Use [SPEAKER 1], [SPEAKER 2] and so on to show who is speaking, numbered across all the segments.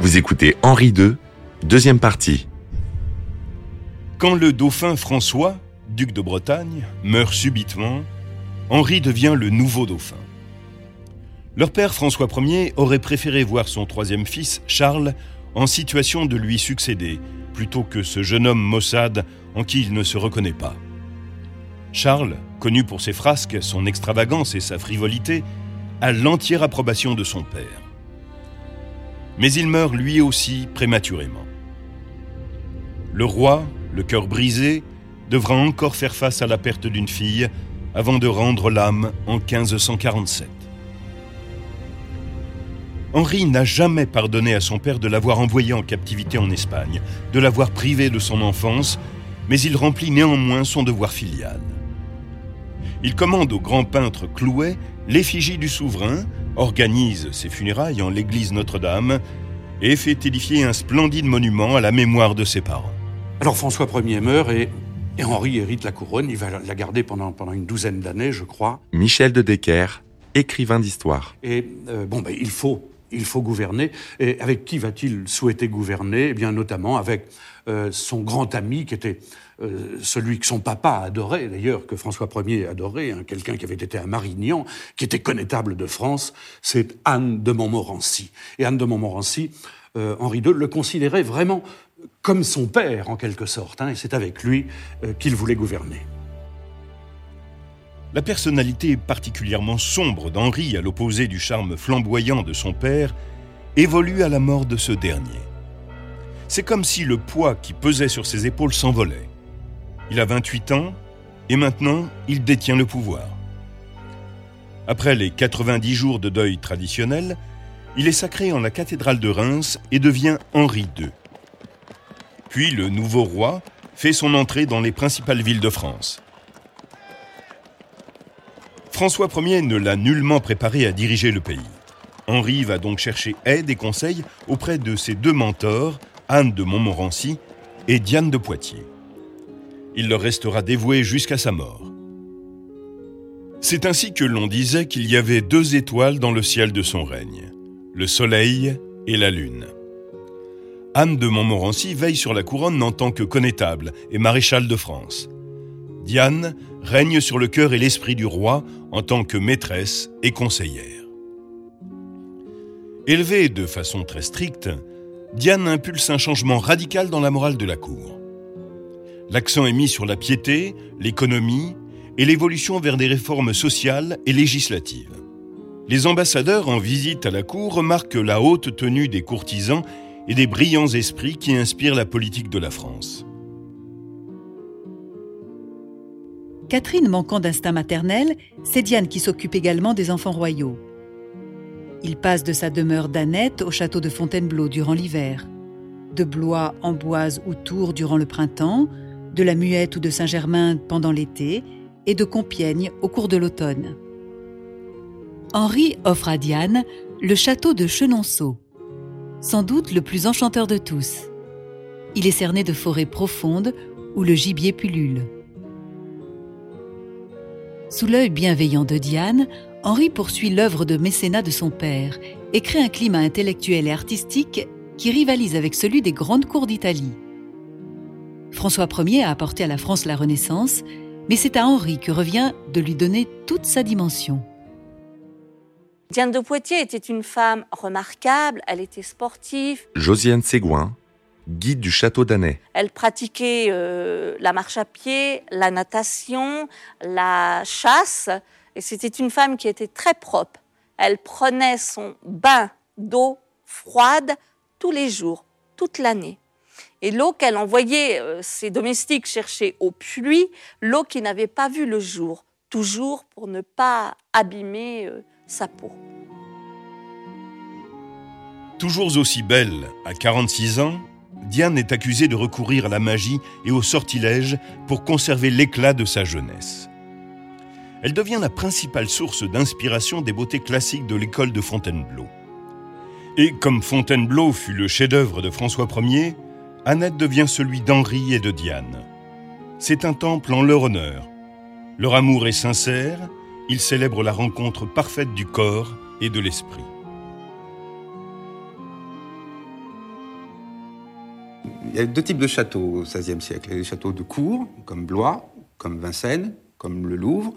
[SPEAKER 1] Vous écoutez Henri II, deuxième partie.
[SPEAKER 2] Quand le dauphin François, duc de Bretagne, meurt subitement, Henri devient le nouveau dauphin. Leur père François Ier aurait préféré voir son troisième fils, Charles, en situation de lui succéder, plutôt que ce jeune homme maussade en qui il ne se reconnaît pas. Charles, connu pour ses frasques, son extravagance et sa frivolité, a l'entière approbation de son père mais il meurt lui aussi prématurément. Le roi, le cœur brisé, devra encore faire face à la perte d'une fille avant de rendre l'âme en 1547. Henri n'a jamais pardonné à son père de l'avoir envoyé en captivité en Espagne, de l'avoir privé de son enfance, mais il remplit néanmoins son devoir filial. Il commande au grand peintre Clouet l'effigie du souverain organise ses funérailles en l'église Notre-Dame et fait édifier un splendide monument à la mémoire de ses parents.
[SPEAKER 3] Alors François Ier meurt et, Henri hérite la couronne. Il va la garder pendant, pendant une douzaine d'années, je crois.
[SPEAKER 1] Michel de Decker, écrivain d'histoire.
[SPEAKER 3] Et euh, bon, ben, il faut il faut gouverner. Et avec qui va-t-il souhaiter gouverner? Eh bien, notamment avec euh, son grand ami, qui était euh, celui que son papa adorait, d'ailleurs, que François Ier adorait, hein, quelqu'un qui avait été à Marignan, qui était connétable de France, c'est Anne de Montmorency. Et Anne de Montmorency, euh, Henri II le considérait vraiment comme son père, en quelque sorte, hein, et c'est avec lui qu'il voulait gouverner.
[SPEAKER 2] La personnalité particulièrement sombre d'Henri, à l'opposé du charme flamboyant de son père, évolue à la mort de ce dernier. C'est comme si le poids qui pesait sur ses épaules s'envolait. Il a 28 ans et maintenant il détient le pouvoir. Après les 90 jours de deuil traditionnel, il est sacré en la cathédrale de Reims et devient Henri II. Puis le nouveau roi fait son entrée dans les principales villes de France. François Ier ne l'a nullement préparé à diriger le pays. Henri va donc chercher aide et conseil auprès de ses deux mentors, Anne de Montmorency et Diane de Poitiers. Il leur restera dévoué jusqu'à sa mort. C'est ainsi que l'on disait qu'il y avait deux étoiles dans le ciel de son règne, le soleil et la lune. Anne de Montmorency veille sur la couronne en tant que connétable et maréchal de France. Diane règne sur le cœur et l'esprit du roi en tant que maîtresse et conseillère. Élevée de façon très stricte, Diane impulse un changement radical dans la morale de la cour. L'accent est mis sur la piété, l'économie et l'évolution vers des réformes sociales et législatives. Les ambassadeurs en visite à la cour remarquent la haute tenue des courtisans et des brillants esprits qui inspirent la politique de la France.
[SPEAKER 4] Catherine manquant d'instinct maternel, c'est Diane qui s'occupe également des enfants royaux. Il passe de sa demeure d'Annette au château de Fontainebleau durant l'hiver, de Blois, Amboise ou Tours durant le printemps, de la Muette ou de Saint-Germain pendant l'été, et de Compiègne au cours de l'automne. Henri offre à Diane le château de Chenonceau, sans doute le plus enchanteur de tous. Il est cerné de forêts profondes où le gibier pullule. Sous l'œil bienveillant de Diane, Henri poursuit l'œuvre de mécénat de son père et crée un climat intellectuel et artistique qui rivalise avec celui des grandes cours d'Italie. François Ier a apporté à la France la Renaissance, mais c'est à Henri que revient de lui donner toute sa dimension.
[SPEAKER 5] Diane de Poitiers était une femme remarquable, elle était sportive.
[SPEAKER 1] Josiane Ségouin, guide du château d'Annay.
[SPEAKER 5] Elle pratiquait euh, la marche à pied, la natation, la chasse, et c'était une femme qui était très propre. Elle prenait son bain d'eau froide tous les jours, toute l'année. Et l'eau qu'elle envoyait euh, ses domestiques chercher au puits, l'eau qui n'avait pas vu le jour, toujours pour ne pas abîmer euh, sa peau.
[SPEAKER 2] Toujours aussi belle, à 46 ans, Diane est accusée de recourir à la magie et au sortilège pour conserver l'éclat de sa jeunesse. Elle devient la principale source d'inspiration des beautés classiques de l'école de Fontainebleau. Et comme Fontainebleau fut le chef-d'œuvre de François Ier, Annette devient celui d'Henri et de Diane. C'est un temple en leur honneur. Leur amour est sincère, ils célèbrent la rencontre parfaite du corps et de l'esprit.
[SPEAKER 6] il y a deux types de châteaux au XVIe siècle. Il y les châteaux de cour, comme Blois, comme Vincennes, comme le Louvre,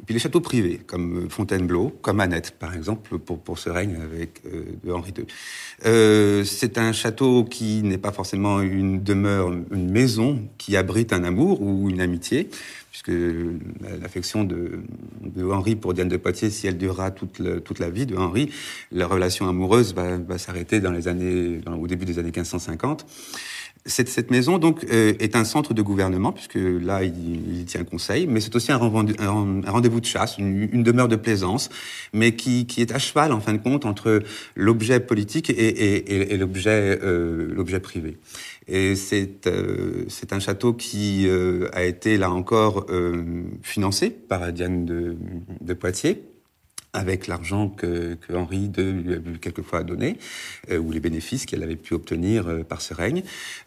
[SPEAKER 6] et puis les châteaux privés, comme Fontainebleau, comme Annette, par exemple, pour, pour ce règne avec euh, Henri II. Euh, c'est un château qui n'est pas forcément une demeure, une maison qui abrite un amour ou une amitié, puisque l'affection de, de, Henri pour Diane de Poitiers, si elle durera toute, le, toute la vie de Henri, la relation amoureuse va, va s'arrêter dans les années, au début des années 1550. Cette, cette, maison donc euh, est un centre de gouvernement puisque là il, il tient conseil, mais c'est aussi un, rendez-vous de chasse, une, une, demeure de plaisance, mais qui, qui, est à cheval en fin de compte entre l'objet politique et, et, et l'objet euh, l'objet privé. Et c'est euh, c'est un château qui euh, a été là encore euh, financé par Diane de, de Poitiers avec l'argent que, que, Henri II lui a quelquefois donné, euh, ou les bénéfices qu'elle avait pu obtenir euh, par ce règne.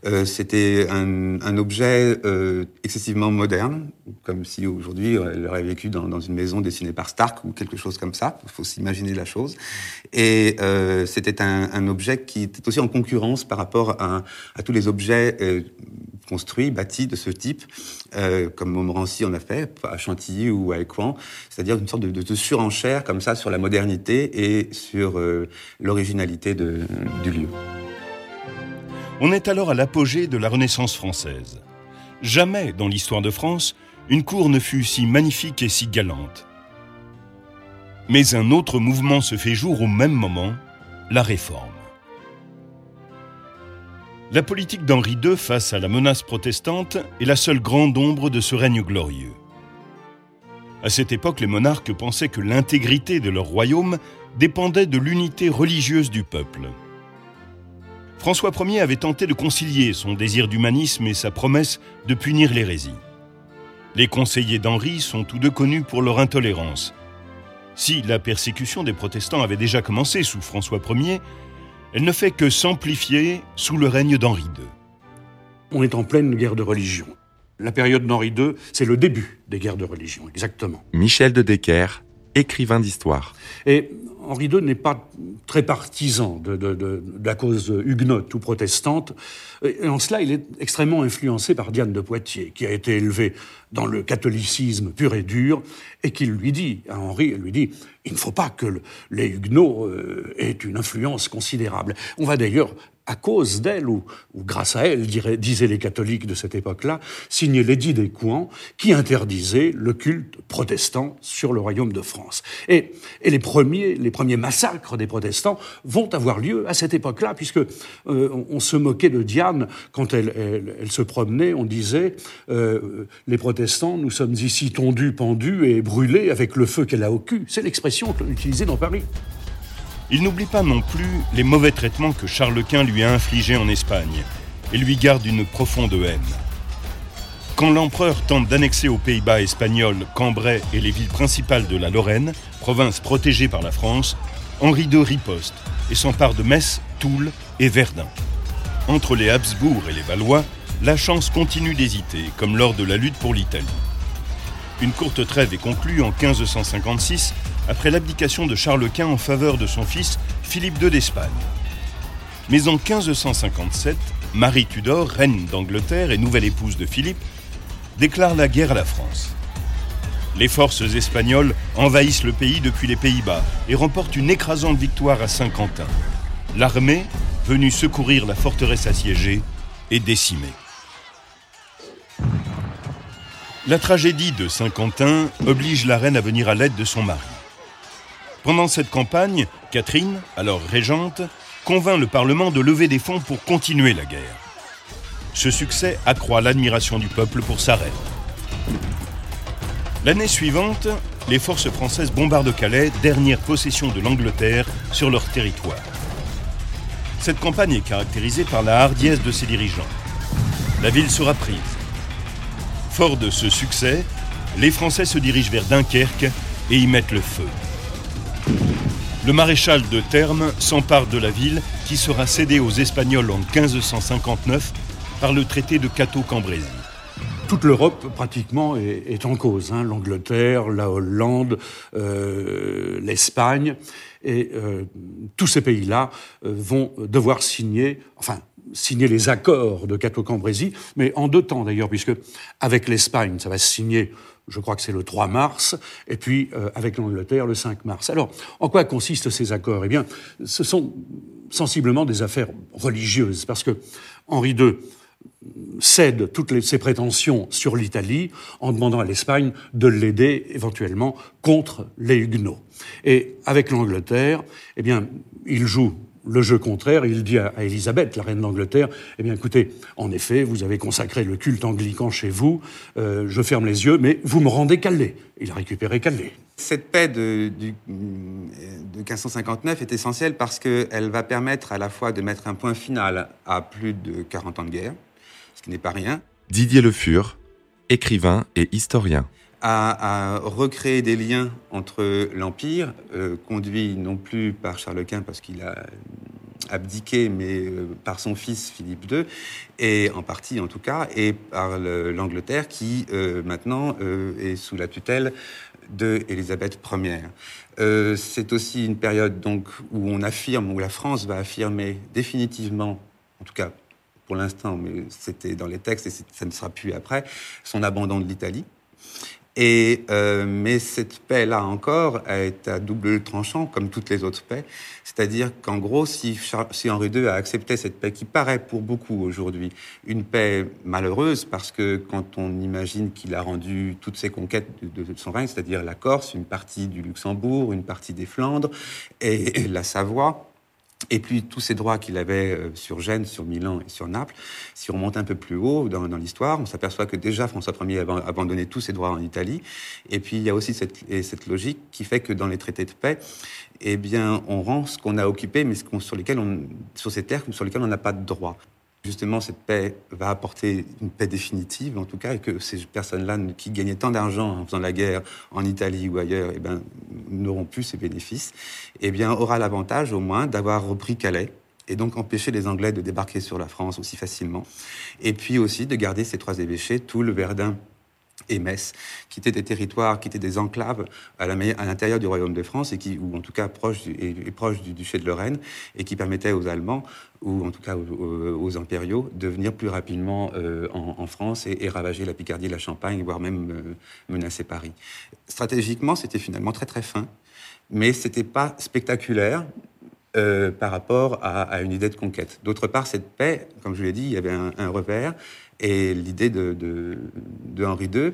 [SPEAKER 6] Euh, C'était un, un, objet euh, excessivement moderne, comme si aujourd'hui elle aurait vécu dans, dans, une maison dessinée par Stark ou quelque chose comme ça. Il faut s'imaginer la chose. Et euh, c'était un, un, objet qui était aussi en concurrence par rapport à, à tous les objets construits, bâtis de ce type, euh, comme Montmorency en a fait, à Chantilly ou à Écouen, c'est-à-dire une sorte de, surenchère comme ça sur la modernité et sur euh, l'originalité du lieu.
[SPEAKER 2] On est alors à l'apogée de la Renaissance française. Jamais dans l'histoire de France, une cour ne fut si magnifique et si galante. Mais un autre mouvement se fait jour au même moment, la réforme. La politique d'Henri II face à la menace protestante est la seule grande ombre de ce règne glorieux. À cette époque, les monarques pensaient que l'intégrité de leur royaume dépendait de l'unité religieuse du peuple. François Ier avait tenté de concilier son désir d'humanisme et sa promesse de punir l'hérésie. Les conseillers d'Henri sont tous deux connus pour leur intolérance. Si la persécution des protestants avait déjà commencé sous François Ier, elle ne fait que s'amplifier sous le règne d'Henri II.
[SPEAKER 3] On est en pleine guerre de religion. La période d'Henri II, c'est le début des guerres de religion, exactement.
[SPEAKER 1] Michel de Decker, écrivain d'histoire.
[SPEAKER 3] Et Henri II n'est pas très partisan de, la cause huguenote ou protestante. Et en cela, il est extrêmement influencé par Diane de Poitiers, qui a été élevée dans le catholicisme pur et dur, et qui lui dit, à Henri, elle lui dit, il ne faut pas que le, les huguenots euh, aient une influence considérable. On va d'ailleurs à cause d'elle, ou, ou, grâce à elle, dirait, disaient les catholiques de cette époque-là, signer l'édit des Couans qui interdisait le culte protestant sur le royaume de France. Et, et les, premiers, les premiers massacres des protestants vont avoir lieu à cette époque-là, puisque euh, on, se moquait de Diane quand elle, elle, elle se promenait, on disait euh, les protestants, nous sommes ici tondus, pendus et brûlés avec le feu qu'elle a au cul. C'est l'expression utilisée dans Paris.
[SPEAKER 2] Il n'oublie pas non plus les mauvais traitements que Charles Quint lui a infligés en Espagne et lui garde une profonde haine. Quand l'empereur tente d'annexer aux Pays-Bas espagnols Cambrai et les villes principales de la Lorraine, province protégée par la France, Henri II riposte et s'empare de Metz, Toul et Verdun. Entre les Habsbourg et les Valois, la chance continue d'hésiter, comme lors de la lutte pour l'Italie. Une courte trêve est conclue en 1556 après l'abdication de Charles Quint en faveur de son fils Philippe II d'Espagne. Mais en 1557, Marie Tudor, reine d'Angleterre et nouvelle épouse de Philippe, déclare la guerre à la France. Les forces espagnoles envahissent le pays depuis les Pays-Bas et remportent une écrasante victoire à Saint-Quentin. L'armée, venue secourir la forteresse assiégée, est décimée. La tragédie de Saint-Quentin oblige la reine à venir à l'aide de son mari. Pendant cette campagne, Catherine, alors régente, convainc le Parlement de lever des fonds pour continuer la guerre. Ce succès accroît l'admiration du peuple pour sa reine. L'année suivante, les forces françaises bombardent Calais, dernière possession de l'Angleterre sur leur territoire. Cette campagne est caractérisée par la hardiesse de ses dirigeants. La ville sera prise. Fort de ce succès, les Français se dirigent vers Dunkerque et y mettent le feu. Le maréchal de Termes s'empare de la ville qui sera cédée aux Espagnols en 1559 par le traité de Cateau-Cambrésis.
[SPEAKER 3] toute l'Europe pratiquement est, en cause. Hein. L'Angleterre, la Hollande, euh, l'Espagne. Et euh, tous ces pays-là euh, vont devoir signer, enfin, signer les accords de Cateau-Cambrésis, mais en deux temps d'ailleurs, puisque avec l'Espagne, ça va se signer je crois que c'est le 3 mars, et puis avec l'Angleterre le 5 mars. Alors, en quoi consistent ces accords? Eh bien, ce sont sensiblement des affaires religieuses, parce que Henri II cède toutes ses prétentions sur l'Italie en demandant à l'Espagne de l'aider éventuellement contre les Huguenots. Et avec l'Angleterre, eh bien, il joue le jeu contraire, il dit à, Élisabeth, la reine d'Angleterre, eh bien écoutez, en effet, vous avez consacré le culte anglican chez vous, euh, je ferme les yeux, mais vous me rendez Calais. Il a récupéré Calais.
[SPEAKER 6] Cette paix de, de 1559 est essentielle parce qu'elle va permettre à la fois de mettre un point final à plus de 40 ans de guerre, qui n'est pas rien.
[SPEAKER 1] Didier Le Fur, écrivain et historien
[SPEAKER 6] à, recréer des liens entre l'Empire, euh, conduit non plus par Charles Quint parce qu'il a abdiqué, mais euh, par son fils Philippe II, et en partie en tout cas, et par l'Angleterre qui euh, maintenant est sous la tutelle de Élisabeth Ier. C'est aussi une période donc où on affirme, où la France va affirmer définitivement, en tout cas pour l'instant, mais c'était dans les textes et ça ne sera plus après, son abandon de l'Italie. Et, euh, mais cette paix-là encore est à double tranchant, comme toutes les autres paix. C'est-à-dire qu'en gros, si, si, Henri II a accepté cette paix, qui paraît pour beaucoup aujourd'hui une paix malheureuse, parce que quand on imagine qu'il a rendu toutes ses conquêtes de son règne, c'est-à-dire la Corse, une partie du Luxembourg, une partie des Flandres et la Savoie, et puis tous ces droits qu'il avait euh, sur Gênes, sur Milan et sur Naples, si on remonte un peu plus haut dans, l'histoire, on s'aperçoit que déjà François Ier avait abandonné tous ses droits en Italie. Et puis il y a aussi cette, logique qui fait que dans les traités de paix, eh bien, on rend ce qu'on a occupé, mais sur, lesquels on, sur ces terres sur lesquelles on n'a pas de droit justement cette paix va apporter une paix définitive, en tout cas, et que ces personnes-là qui gagnaient tant d'argent en faisant la guerre en Italie ou ailleurs, eh ben, n'auront plus ces bénéfices, eh bien, aura l'avantage au moins d'avoir repris Calais et donc empêcher les Anglais de débarquer sur la France aussi facilement, et puis aussi de garder ces trois évêchés, tout le Verdun et Metz, qui étaient des territoires, qui étaient des enclaves à l'intérieur du royaume de France, et qui, ou en tout cas proches du, et, du duché de Lorraine, et qui permettaient aux Allemands, ou en tout cas aux, impériaux, de venir plus rapidement euh, en, France et, ravager la Picardie, la Champagne, voire même euh, menacer Paris. Stratégiquement, c'était finalement très très fin, mais c'était pas spectaculaire. Euh, par rapport à, une idée de conquête. D'autre part, cette paix, comme je l'ai dit, il y avait un, un repère, et l'idée de, Henri II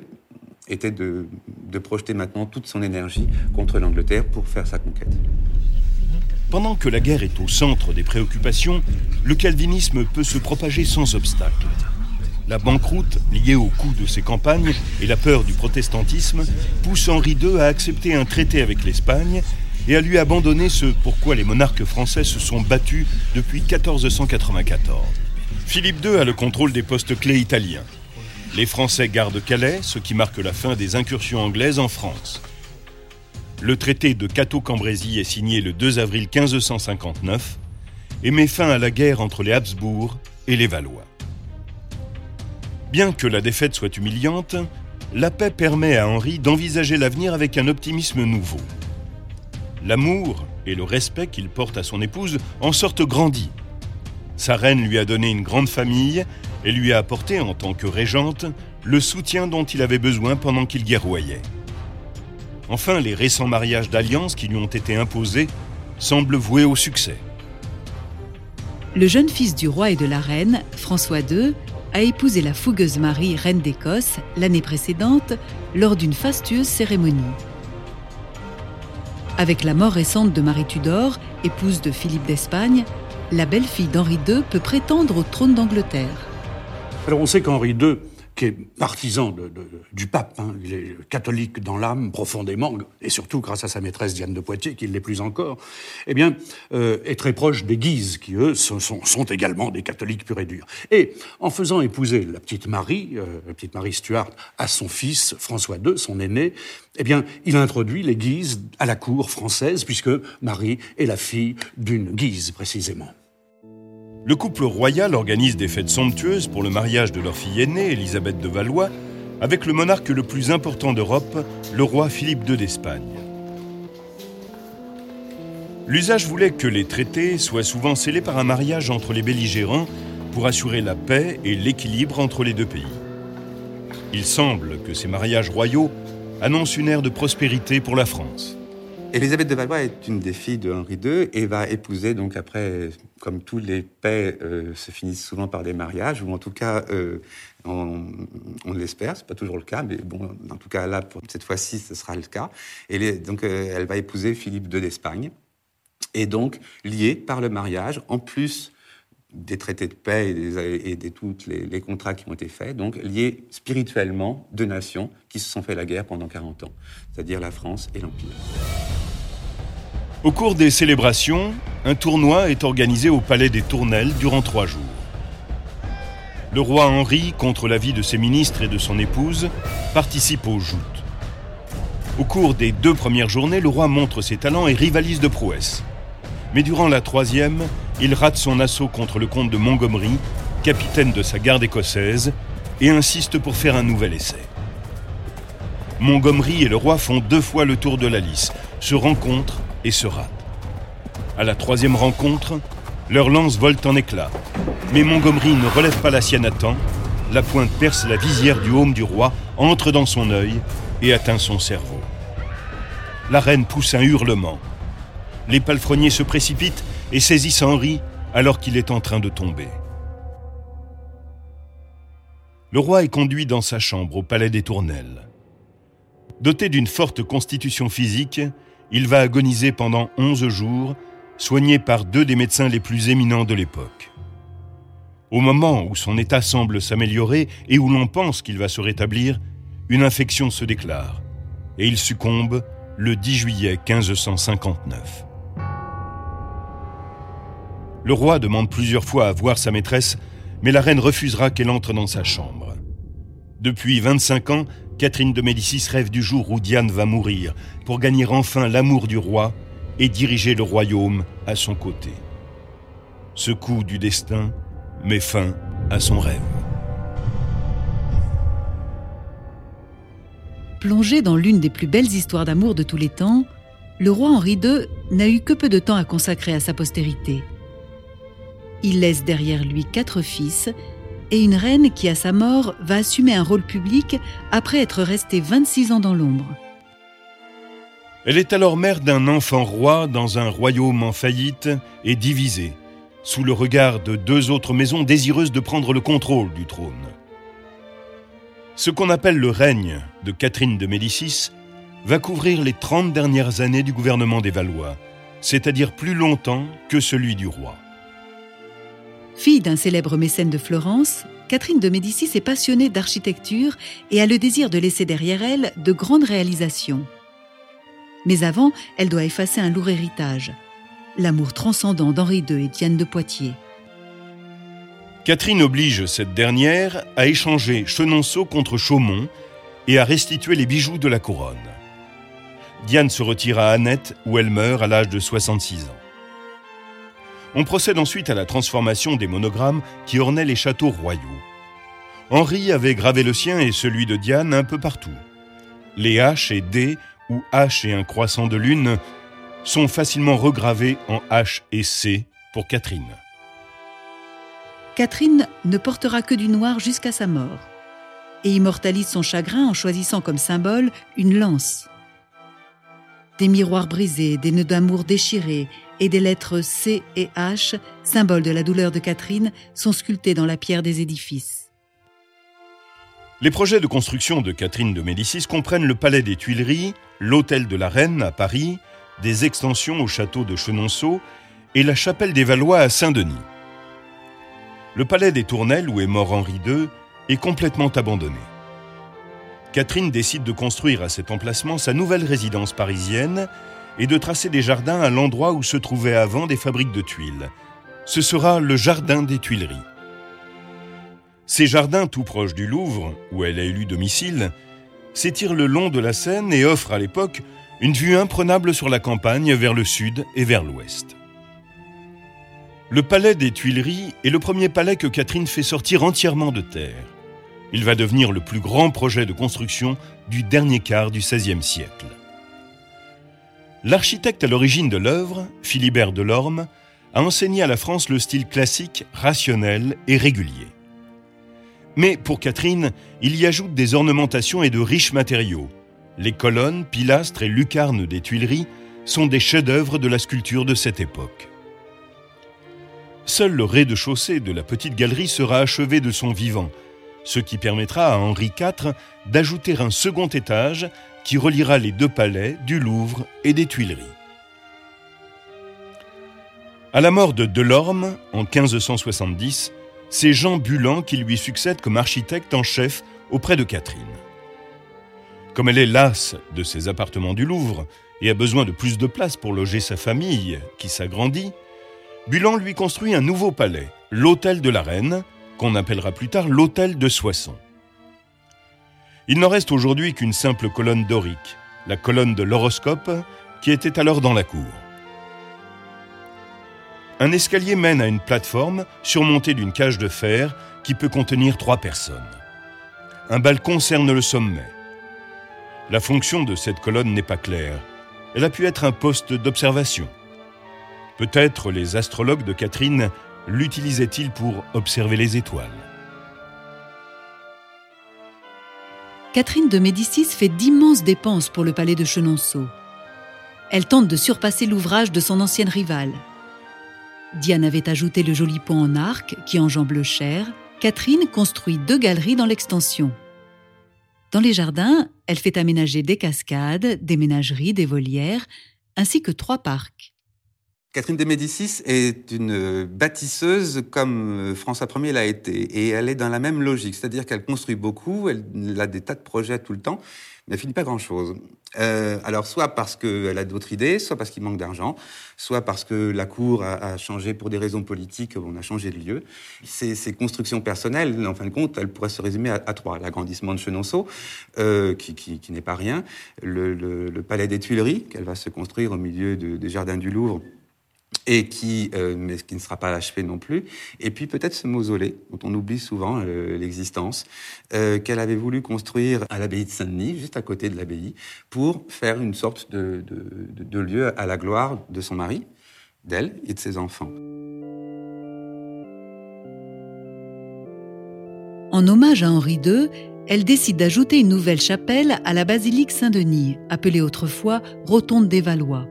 [SPEAKER 6] était de, de, projeter maintenant toute son énergie contre l'Angleterre pour faire sa conquête.
[SPEAKER 2] Pendant que la guerre est au centre des préoccupations, le calvinisme peut se propager sans obstacle. La banqueroute, liée au coût de ses campagnes et la peur du protestantisme, pousse Henri II à accepter un traité avec l'Espagne et à lui abandonner ce pourquoi les monarques français se sont battus depuis 1494. Philippe II a le contrôle des postes clés italiens. Les Français gardent Calais, ce qui marque la fin des incursions anglaises en France. Le traité de Cateau-Cambrésis est signé le 2 avril 1559 et met fin à la guerre entre les Habsbourg et les Valois. Bien que la défaite soit humiliante, la paix permet à Henri d'envisager l'avenir avec un optimisme nouveau. L'amour et le respect qu'il porte à son épouse en sortent grandis sa reine lui a donné une grande famille et lui a apporté, en tant que régente, le soutien dont il avait besoin pendant qu'il guerroyait. Enfin, les récents mariages d'alliance qui lui ont été imposés semblent voués au succès.
[SPEAKER 4] Le jeune fils du roi et de la reine, François II, a épousé la fougueuse Marie, reine d'Écosse, l'année précédente, lors d'une fastueuse cérémonie. Avec la mort récente de Marie Tudor, épouse de Philippe d'Espagne, la belle-fille d'Henri II peut prétendre au trône d'Angleterre.
[SPEAKER 3] Alors on sait qu'Henri II, qui est partisan du pape, hein, il est catholique dans l'âme profondément, et surtout grâce à sa maîtresse Diane de Poitiers, qui l'est plus encore, eh bien, euh, est très proche des Guises, qui eux sont, également des catholiques purs et durs. Et en faisant épouser la petite Marie, euh, la petite Marie Stuart, à son fils François II, son aîné, eh bien, il introduit les Guises à la cour française, puisque Marie est la fille d'une Guise précisément.
[SPEAKER 2] Le couple royal organise des fêtes somptueuses pour le mariage de leur fille aînée, Élisabeth de Valois, avec le monarque le plus important d'Europe, le roi Philippe II d'Espagne. L'usage voulait que les traités soient souvent scellés par un mariage entre les belligérants pour assurer la paix et l'équilibre entre les deux pays. Il semble que ces mariages royaux annoncent une ère de prospérité pour la France.
[SPEAKER 6] Élisabeth de Valois est une des filles de Henri II et va épouser, donc après, comme tous les paix euh, se finissent souvent par des mariages, ou en tout cas, euh, on, on l'espère, c'est pas toujours le cas, mais bon, en tout cas là, pour cette fois-ci, ce sera le cas. Et donc, euh, elle va épouser Philippe II d'Espagne, et donc liée par le mariage, en plus des traités de paix et, de tous les, contrats qui ont été faits, donc liés spirituellement deux nations qui se sont fait la guerre pendant 40 ans, c'est-à-dire la France et l'Empire.
[SPEAKER 2] Au cours des célébrations, un tournoi est organisé au Palais des Tournelles durant trois jours. Le roi Henri, contre l'avis de ses ministres et de son épouse, participe aux joutes. Au cours des deux premières journées, le roi montre ses talents et rivalise de prouesse. Mais durant la troisième, il rate son assaut contre le comte de Montgomery, capitaine de sa garde écossaise, et insiste pour faire un nouvel essai. Montgomery et le roi font deux fois le tour de la lice, se rencontrent et se ratent. À la troisième rencontre, leurs lances volent en éclats, mais Montgomery ne relève pas la sienne à temps, la pointe perce la visière du haume du roi, entre dans son œil et atteint son cerveau. La reine pousse un hurlement. Les palefreniers se précipitent et saisissent Henri alors qu'il est en train de tomber. Le roi est conduit dans sa chambre au palais des Tournelles. Doté d'une forte constitution physique, il va agoniser pendant onze jours, soigné par deux des médecins les plus éminents de l'époque. Au moment où son état semble s'améliorer et où l'on pense qu'il va se rétablir, une infection se déclare et il succombe le 10 juillet 1559. Le roi demande plusieurs fois à voir sa maîtresse, mais la reine refusera qu'elle entre dans sa chambre. Depuis 25 ans, Catherine de Médicis rêve du jour où Diane va mourir pour gagner enfin l'amour du roi et diriger le royaume à son côté. Ce coup du destin met fin à son rêve.
[SPEAKER 4] Plongé dans l'une des plus belles histoires d'amour de tous les temps, le roi Henri II n'a eu que peu de temps à consacrer à sa postérité. Il laisse derrière lui quatre fils et une reine qui, à sa mort, va assumer un rôle public après être restée 26 ans dans l'ombre.
[SPEAKER 2] Elle est alors mère d'un enfant roi dans un royaume en faillite et divisé, sous le regard de deux autres maisons désireuses de prendre le contrôle du trône. Ce qu'on appelle le règne de Catherine de Médicis va couvrir les 30 dernières années du gouvernement des Valois, c'est-à-dire plus longtemps que celui du roi.
[SPEAKER 4] Fille d'un célèbre mécène de Florence, Catherine de Médicis est passionnée d'architecture et a le désir de laisser derrière elle de grandes réalisations. Mais avant, elle doit effacer un lourd héritage, l'amour transcendant d'Henri II et Diane de Poitiers.
[SPEAKER 2] Catherine oblige cette dernière à échanger Chenonceau contre Chaumont et à restituer les bijoux de la couronne. Diane se retire à Annette où elle meurt à l'âge de 66 ans. On procède ensuite à la transformation des monogrammes qui ornaient les châteaux royaux. Henri avait gravé le sien et celui de Diane un peu partout. Les H et D, ou H et un croissant de lune, sont facilement regravés en H et C pour Catherine.
[SPEAKER 4] Catherine ne portera que du noir jusqu'à sa mort et immortalise son chagrin en choisissant comme symbole une lance. Des miroirs brisés, des nœuds d'amour déchirés et des lettres C et H, symboles de la douleur de Catherine, sont sculptés dans la pierre des édifices.
[SPEAKER 2] Les projets de construction de Catherine de Médicis comprennent le palais des Tuileries, l'hôtel de la Reine à Paris, des extensions au château de Chenonceau et la chapelle des Valois à Saint-Denis. Le palais des Tournelles, où est mort Henri II, est complètement abandonné. Catherine décide de construire à cet emplacement sa nouvelle résidence parisienne et de tracer des jardins à l'endroit où se trouvaient avant des fabriques de tuiles. Ce sera le jardin des Tuileries. Ces jardins, tout proches du Louvre, où elle a élu domicile, s'étirent le long de la Seine et offrent à l'époque une vue imprenable sur la campagne vers le sud et vers l'ouest. Le palais des Tuileries est le premier palais que Catherine fait sortir entièrement de terre. Il va devenir le plus grand projet de construction du dernier quart du XVIe siècle. L'architecte à l'origine de l'œuvre, Philibert Delorme, a enseigné à la France le style classique, rationnel et régulier. Mais pour Catherine, il y ajoute des ornementations et de riches matériaux. Les colonnes, pilastres et lucarnes des Tuileries sont des chefs-d'œuvre de la sculpture de cette époque. Seul le rez-de-chaussée de la petite galerie sera achevé de son vivant, ce qui permettra à Henri IV d'ajouter un second étage qui reliera les deux palais du Louvre et des Tuileries. À la mort de Delorme en 1570, c'est Jean Bulan qui lui succède comme architecte en chef auprès de Catherine. Comme elle est lasse de ses appartements du Louvre et a besoin de plus de place pour loger sa famille, qui s'agrandit, Bulan lui construit un nouveau palais, l'Hôtel de la Reine, qu'on appellera plus tard l'Hôtel de Soissons. Il n'en reste aujourd'hui qu'une simple colonne dorique, la colonne de l'horoscope, qui était alors dans la cour. Un escalier mène à une plateforme surmontée d'une cage de fer qui peut contenir trois personnes. Un balcon cerne le sommet. La fonction de cette colonne n'est pas claire. Elle a pu être un poste d'observation. Peut-être les astrologues de Catherine l'utilisaient-ils pour observer les étoiles.
[SPEAKER 4] Catherine de Médicis fait d'immenses dépenses pour le palais de Chenonceau. Elle tente de surpasser l'ouvrage de son ancienne rivale. Diane avait ajouté le joli pont en arc qui enjambe le Cher. Catherine construit deux galeries dans l'extension. Dans les jardins, elle fait aménager des cascades, des ménageries, des volières, ainsi que trois parcs.
[SPEAKER 6] Catherine de Médicis est une bâtisseuse comme euh, François Ier l'a été. Et elle est dans la même logique, c'est-à-dire qu'elle construit beaucoup, elle a des tas de projets tout le temps, mais elle finit pas grand-chose. Euh, alors, soit parce qu'elle a d'autres idées, soit parce qu'il manque d'argent, soit parce que la cour a, changé pour des raisons politiques, on a changé de lieu. Ces, constructions personnelles, en fin de compte, elles pourraient se résumer à, trois. L'agrandissement de Chenonceau, euh, qui, qui, qui n'est pas rien, le, le, le, palais des Tuileries, qu'elle va se construire au milieu de, des jardins du Louvre, et qui, euh, mais qui ne sera pas achevé non plus. Et puis peut-être ce mausolée, dont on oublie souvent euh, l'existence, euh, qu'elle avait voulu construire à l'abbaye de Saint-Denis, juste à côté de l'abbaye, pour faire une sorte de, de, de lieu à la gloire de son mari, d'elle et de ses enfants.
[SPEAKER 4] En hommage à Henri II, elle décide d'ajouter une nouvelle chapelle à la basilique Saint-Denis, appelée autrefois Rotonde des Valois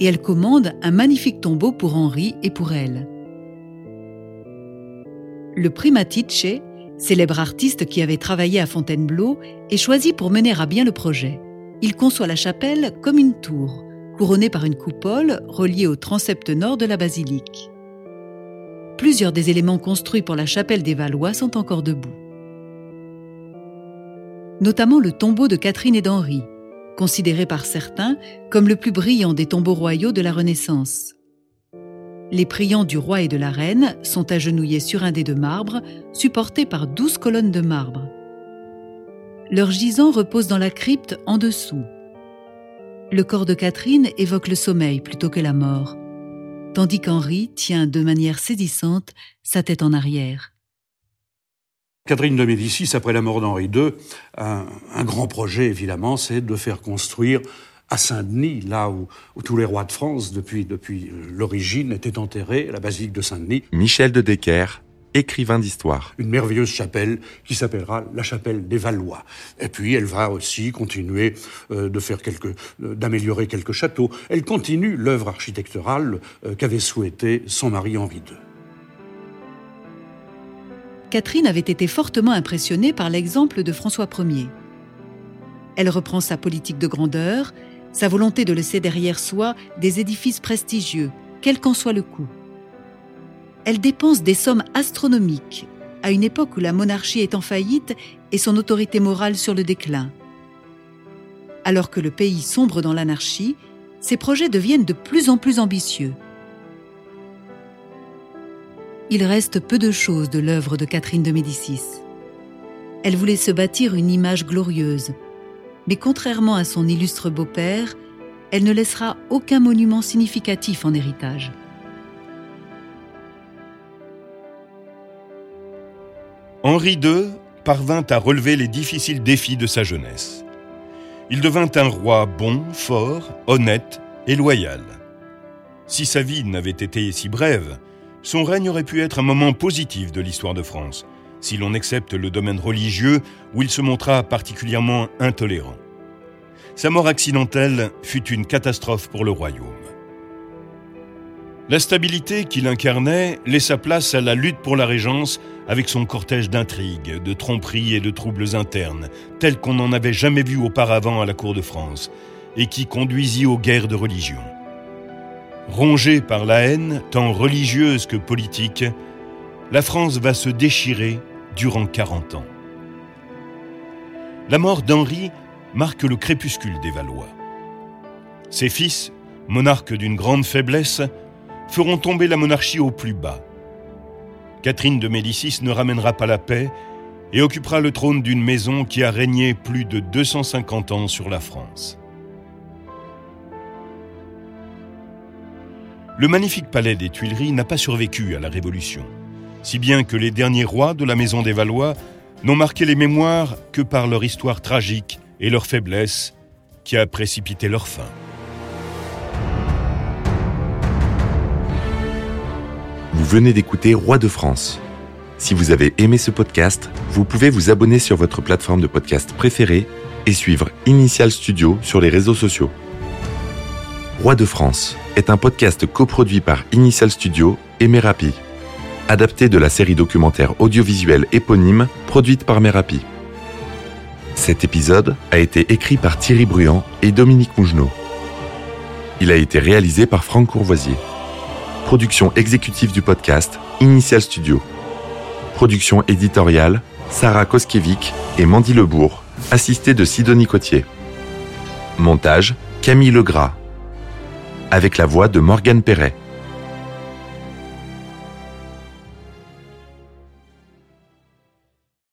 [SPEAKER 4] et elle commande un magnifique tombeau pour Henri et pour elle. Le Primatice, célèbre artiste qui avait travaillé à Fontainebleau, est choisi pour mener à bien le projet. Il conçoit la chapelle comme une tour, couronnée par une coupole reliée au transept nord de la basilique. Plusieurs des éléments construits pour la chapelle des Valois sont encore debout. Notamment le tombeau de Catherine et d'Henri, considéré par certains comme le plus brillant des tombeaux royaux de la Renaissance. Les priants du roi et de la reine sont agenouillés sur un dé de marbre, supportés par douze colonnes de marbre. Leur gisant repose dans la crypte en dessous. Le corps de Catherine évoque le sommeil plutôt que la mort, tandis qu'Henri tient de manière saisissante sa tête en arrière.
[SPEAKER 3] Catherine de Médicis, après la mort d'Henri II, un, grand projet, évidemment, c'est de faire construire à Saint-Denis, là où, tous les rois de France, depuis, depuis euh, l'origine, étaient enterrés, la basilique de Saint-Denis.
[SPEAKER 1] Michel de Decker, écrivain d'histoire.
[SPEAKER 3] Une merveilleuse chapelle qui s'appellera la chapelle des Valois. Et puis elle va aussi continuer euh, de faire quelques, euh, d'améliorer quelques châteaux. Elle continue l'œuvre architecturale qu'avait souhaité son mari Henri II.
[SPEAKER 4] Catherine avait été fortement impressionnée par l'exemple de François Ier. Elle reprend sa politique de grandeur, sa volonté de laisser derrière soi des édifices prestigieux, quel qu'en soit le coût. Elle dépense des sommes astronomiques à une époque où la monarchie est en faillite et son autorité morale sur le déclin. Alors que le pays sombre dans l'anarchie, ses projets deviennent de plus en plus ambitieux il reste peu de choses de l'œuvre de Catherine de Médicis. Elle voulait se bâtir une image glorieuse, mais contrairement à son illustre beau-père, elle ne laissera aucun monument significatif en héritage.
[SPEAKER 2] Henri II parvint à relever les difficiles défis de sa jeunesse. Il devint un roi bon, fort, honnête et loyal. Si sa vie n'avait été si brève, son règne aurait pu être un moment positif de l'histoire de France, si l'on accepte le domaine religieux où il se montra particulièrement intolérant. Sa mort accidentelle fut une catastrophe pour le royaume. La stabilité qu'il incarnait laissa place à la lutte pour la régence avec son cortège d'intrigues, de tromperies et de troubles internes, tels qu'on n'en avait jamais vu auparavant à la cour de France, et qui conduisit aux guerres de religion. Rongée par la haine, tant religieuse que politique, la France va se déchirer durant 40 ans. La mort d'Henri marque le crépuscule des Valois. Ses fils, monarques d'une grande faiblesse, feront tomber la monarchie au plus bas. Catherine de Médicis ne ramènera pas la paix et occupera le trône d'une maison qui a régné plus de 250 ans sur la France. Le magnifique palais des Tuileries n'a pas survécu à la Révolution, si bien que les derniers rois de la maison des Valois n'ont marqué les mémoires que par leur histoire tragique et leur faiblesse qui a précipité leur fin.
[SPEAKER 1] Vous venez d'écouter Roi de France. Si vous avez aimé ce podcast, vous pouvez vous abonner sur votre plateforme de podcast préférée et suivre Initial Studio sur les réseaux sociaux. Roi de France est un podcast coproduit par Initial Studio et Merapi, adapté de la série documentaire audiovisuelle éponyme produite par Merapi. Cet épisode a été écrit par Thierry Bruand et Dominique Mougenot. Il a été réalisé par Franck Courvoisier. Production exécutive du podcast, Initial Studio. Production éditoriale, Sarah Koskiewicz et Mandy Lebourg, assistée de Sidonie Cotier. Montage, Camille Legras. Avec la voix de Morgane Perret.